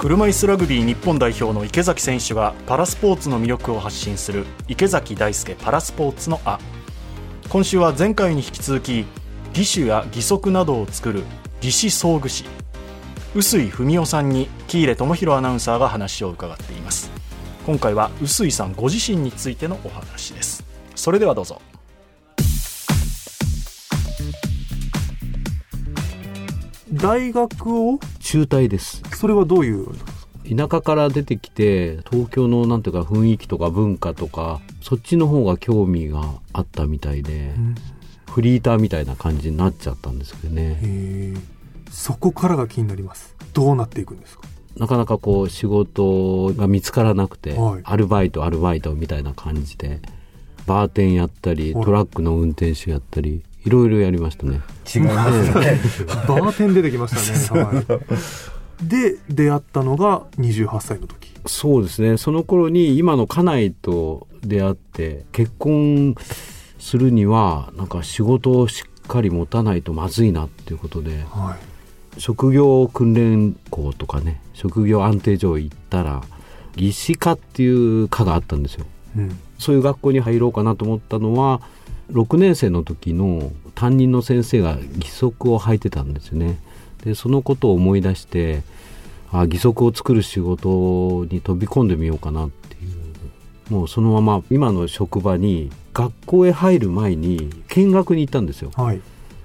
車椅子ラグビー日本代表の池崎選手がパラスポーツの魅力を発信する池崎大輔パラスポーツの「あ」今週は前回に引き続き義手や義足などを作る義肢装具士臼井文夫さんに喜入智弘アナウンサーが話を伺っています。今回は臼井さんご自身についてのお話です。それではどうぞ。大学を中退です。それはどういう田舎から出てきて東京のなんていうか雰囲気とか文化とかそっちの方が興味があったみたいで、うん、フリーターみたいな感じになっちゃったんですけどね。そこからが気になります。どうなっていくんですか？なかなかこう仕事が見つからなくて、はい、アルバイトアルバイトみたいな感じでバーテンやったりトラックの運転手やったりいろいろやりましたね。違いますね。バーテン出てきましたね、はい、で出会ったのが28歳の時。そうですね。その頃に今の家内と出会って結婚するにはなんか仕事をしっかり持たないとまずいなっていうことで、はい、職業訓練校とかね職業安定所行ったら技師科っていう科があったんですよ、うん、そういう学校に入ろうかなと思ったのは6年生の時の担任の先生が義足を履いてたんですよね。でそのことを思い出してあ義足を作る仕事に飛び込んでみようかなっていう。もうそのまま今の職場に学校へ入る前に見学に行ったんですよ、はい、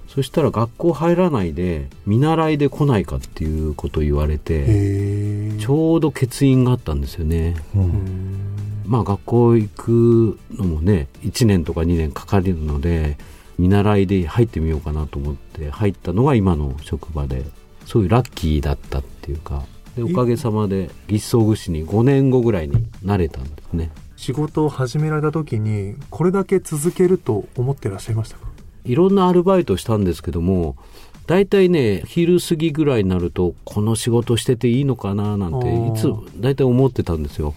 そしたら学校入らないで見習いで来ないかっていうことを言われてちょうど欠員があったんですよね、うんまあ学校行くのもね1年とか2年かかるので見習いで入ってみようかなと思って入ったのが今の職場でそういうラッキーだったっていうかでおかげさまで技師装具士に5年後ぐらいになれたんですね。仕事を始められた時にこれだけ続けると思ってらっしゃいましたか？いろんなアルバイトしたんですけども大体ね昼過ぎぐらいになるとこの仕事してていいのかななんていつ大体思ってたんですよ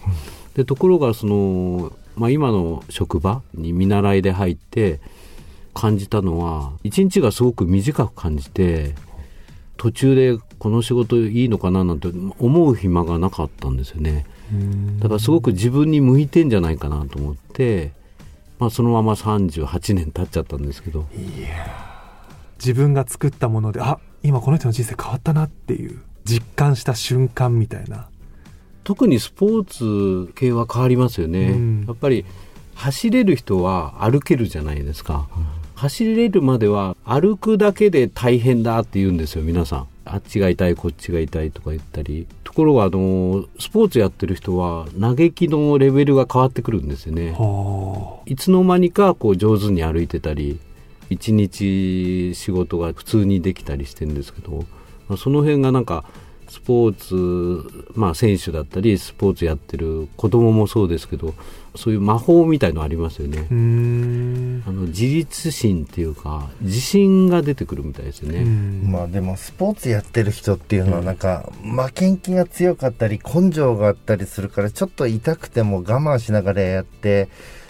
でところがその、まあ、今の職場に見習いで入って感じたのは一日がすごく短く感じて途中でこの仕事いいのかななんて思う暇がなかったんですよね。だからすごく自分に向いてんじゃないかなと思って、まあ、そのまま38年経っちゃったんですけど。いや自分が作ったものであ今この人の人生変わったなっていう実感した瞬間みたいな特にスポーツ系は変わりますよね、うん、やっぱり走れる人は歩けるじゃないですか、うん、走れるまでは歩くだけで大変だって言うんですよ皆さん。あっちが痛いこっちが痛いとか言ったり。ところがあのスポーツやってる人は嘆きのレベルが変わってくるんですよね。いつの間にかこう上手に歩いてたり一日仕事が普通にできたりしてるんですけどその辺がなんかスポーツ、まあ、選手だったりスポーツやってる子供もそうですけどそういう魔法みたいのありますよね。あの自立心っていうか自信が出てくるみたいですよね。まあでもスポーツやってる人っていうのはなんか、負けん気が強かったり根性があったりするからちょっと痛くても我慢しながらやって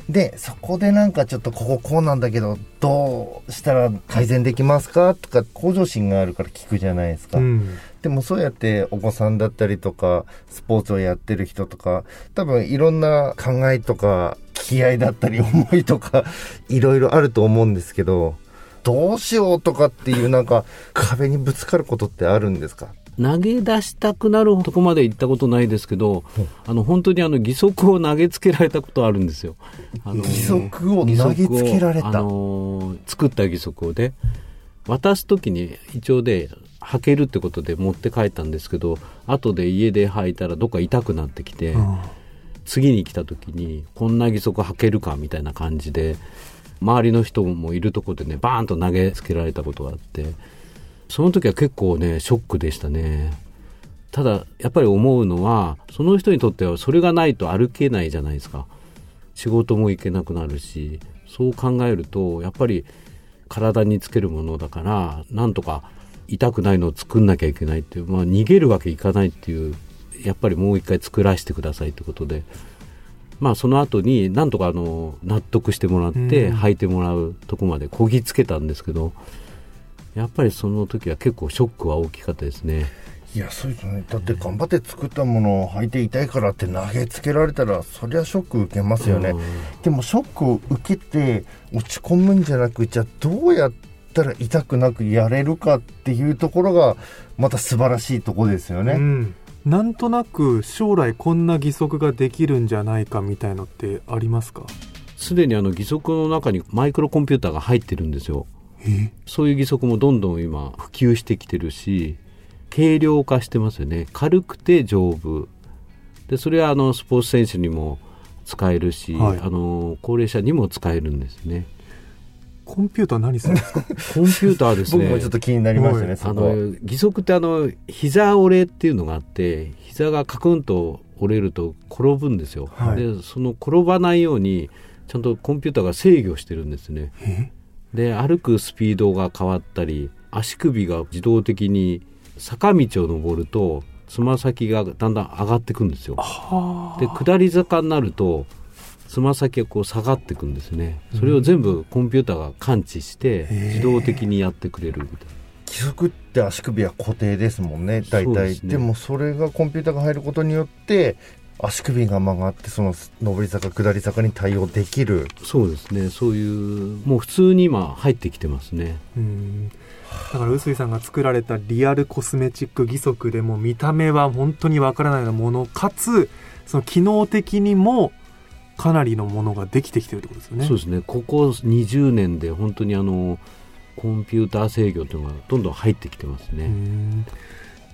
で、そこでなんかちょっとこここうなんだけど、どうしたら改善できますか？とか、向上心があるから聞くじゃないですか。うん、でもそうやってお子さんだったりとか、スポーツをやってる人とか、多分いろんな考えとか、気合だったり思いとか、いろいろあると思うんですけど、どうしようとかっていうなんか壁にぶつかることってあるんですか？投げ出したくなるとこまで行ったことないですけど、あの本当にあの義足を投げつけられたことあるんですよ。あの義足を投げつけられた、あの作った義足をで渡す時に一応で履けるってことで持って帰ったんですけど後で家で履いたらどっか痛くなってきて、うん、次に来た時にこんな義足履けるかみたいな感じで周りの人もいるとこでねバーンと投げつけられたことがあって。その時は結構ね、ショックでしたね。ただ、やっぱり思うのは、その人にとってはそれがないと歩けないじゃないですか。仕事も行けなくなるし、そう考えると、やっぱり体につけるものだから、なんとか痛くないのを作んなきゃいけないっていう、まあ逃げるわけいかないっていう、やっぱりもう一回作らせてくださいってことで、まあその後になんとかあの納得してもらって履いてもらうとこまでこぎつけたんですけど、やっぱりその時は結構ショックは大きかったですね。いやそうですね。だって頑張って作ったものを履いて痛いからって投げつけられたらそりゃショック受けますよね、でもショックを受けて落ち込むんじゃなくじゃあどうやったら痛くなくやれるかっていうところがまた素晴らしいところですよね、うん。なんとなく将来こんな義足ができるんじゃないかみたいのってありますか？すでにあの義足の中にマイクロコンピューターが入ってるんですよ。そういう義足もどんどん今普及してきてるし軽量化してますよね。軽くて丈夫。でそれはあのスポーツ選手にも使えるし、はい、あの高齢者にも使えるんですねコンピューター何するんですか？コンピューターですね。僕もちょっと気になりましたね、あの義足ってあの膝折れっていうのがあって膝がカクンと折れると転ぶんですよ、はい、でその転ばないようにちゃんとコンピューターが制御してるんですね。で歩くスピードが変わったり足首が自動的に坂道を登るとつま先がだんだん上がっていくんですよ。で下り坂になるとつま先がこう下がっていくんですね。それを全部コンピューターが感知して自動的にやってくれるみたいな。規則って足首は固定ですもんね。大体。で,、ね、でもそれがコンピューターが入ることによって足首が曲がってその上り坂下り坂に対応できる。そうですね。そういうもう普通に今入ってきてますね。うん。だから臼井さんが作られたリアルコスメチック義足でも見た目は本当にわからないようなものかつその機能的にもかなりのものができてきてるってことですよね。そうですね。ここ20年で本当にあのコンピューター制御というのがどんどん入ってきてますね。ん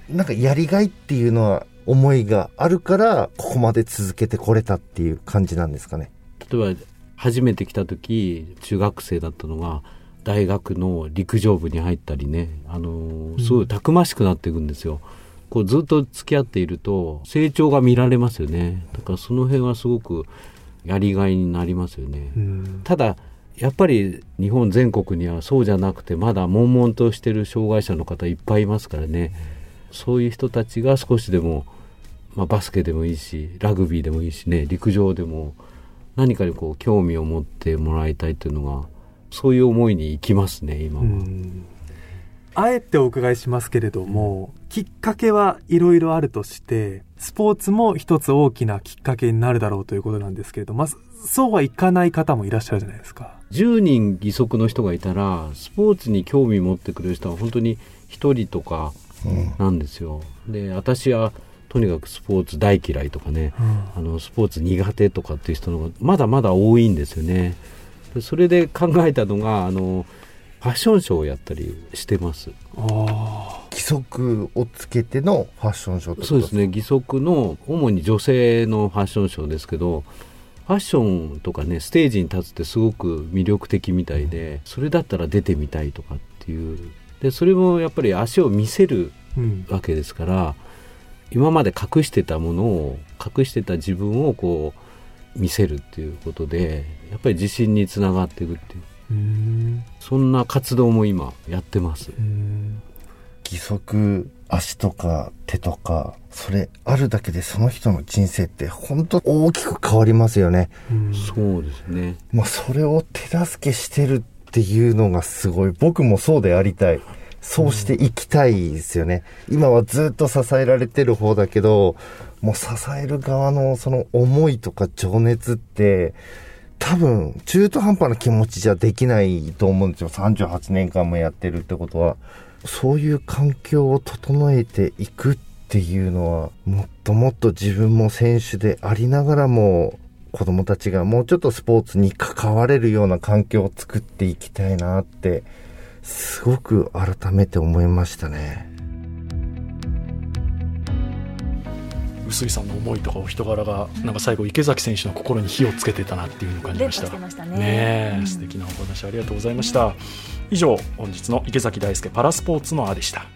なんかやりがいっていうのは思いがあるからここまで続けてこれたっていう感じなんですかね。例えば初めて来た時中学生だったのが大学の陸上部に入ったりね、あのすごいたくましくなっていくんですよ。こうずっと付き合っていると成長が見られますよね。だからその辺はすごくやりがいになりますよね。ただやっぱり日本全国にはそうじゃなくてまだ悶々としてる障害者の方いっぱいいますからねそういう人たちが少しでも、まあ、バスケでもいいしラグビーでもいいしね陸上でも何かにこう興味を持ってもらいたいというのがそういう思いにいきますね今は。あえてお伺いしますけれども、きっかけはいろいろあるとして、スポーツも一つ大きなきっかけになるだろうということなんですけれども、まず、そうはいかない方もいらっしゃるじゃないですか。10人義足の人がいたら、スポーツに興味持ってくれる人は本当に1人とかなんですよ。うん、で、私はとにかくスポーツ大嫌いとかね、うん、あのスポーツ苦手とかっていう人のがまだまだ多いんですよね。それで考えたのが、あの、ファッションショーをやったりしてます。義足をつけてのファッションショーそうですね。義足の主に女性のファッションショーですけどファッションとかねステージに立つってすごく魅力的みたいでそれだったら出てみたいとかっていう。でそれもやっぱり足を見せるわけですから、うん、今まで隠してたものを隠してた自分をこう見せるっていうことでやっぱり自信につながっていくっていう。そんな活動も今やってます。義足足とか手とかそれあるだけでその人の人生って本当大きく変わりますよね。そうですね。まあそれを手助けしてるっていうのがすごい僕もそうでありたい。そうしていきたいですよね。今はずっと支えられてる方だけど、もう支える側のその思いとか情熱って多分、中途半端な気持ちじゃできないと思うんですよ。38年間もやってるってことは。そういう環境を整えていくっていうのは、もっともっと自分も選手でありながらも、子供たちがもうちょっとスポーツに関われるような環境を作っていきたいなって、すごく改めて思いましたね。臼井さんの思いとかお人柄がなんか最後池崎選手の心に火をつけてたなっていうのを感じました。ましたね。ね、うん、素敵なお話ありがとうございました。以上本日の池崎大輔パラスポーツのあでした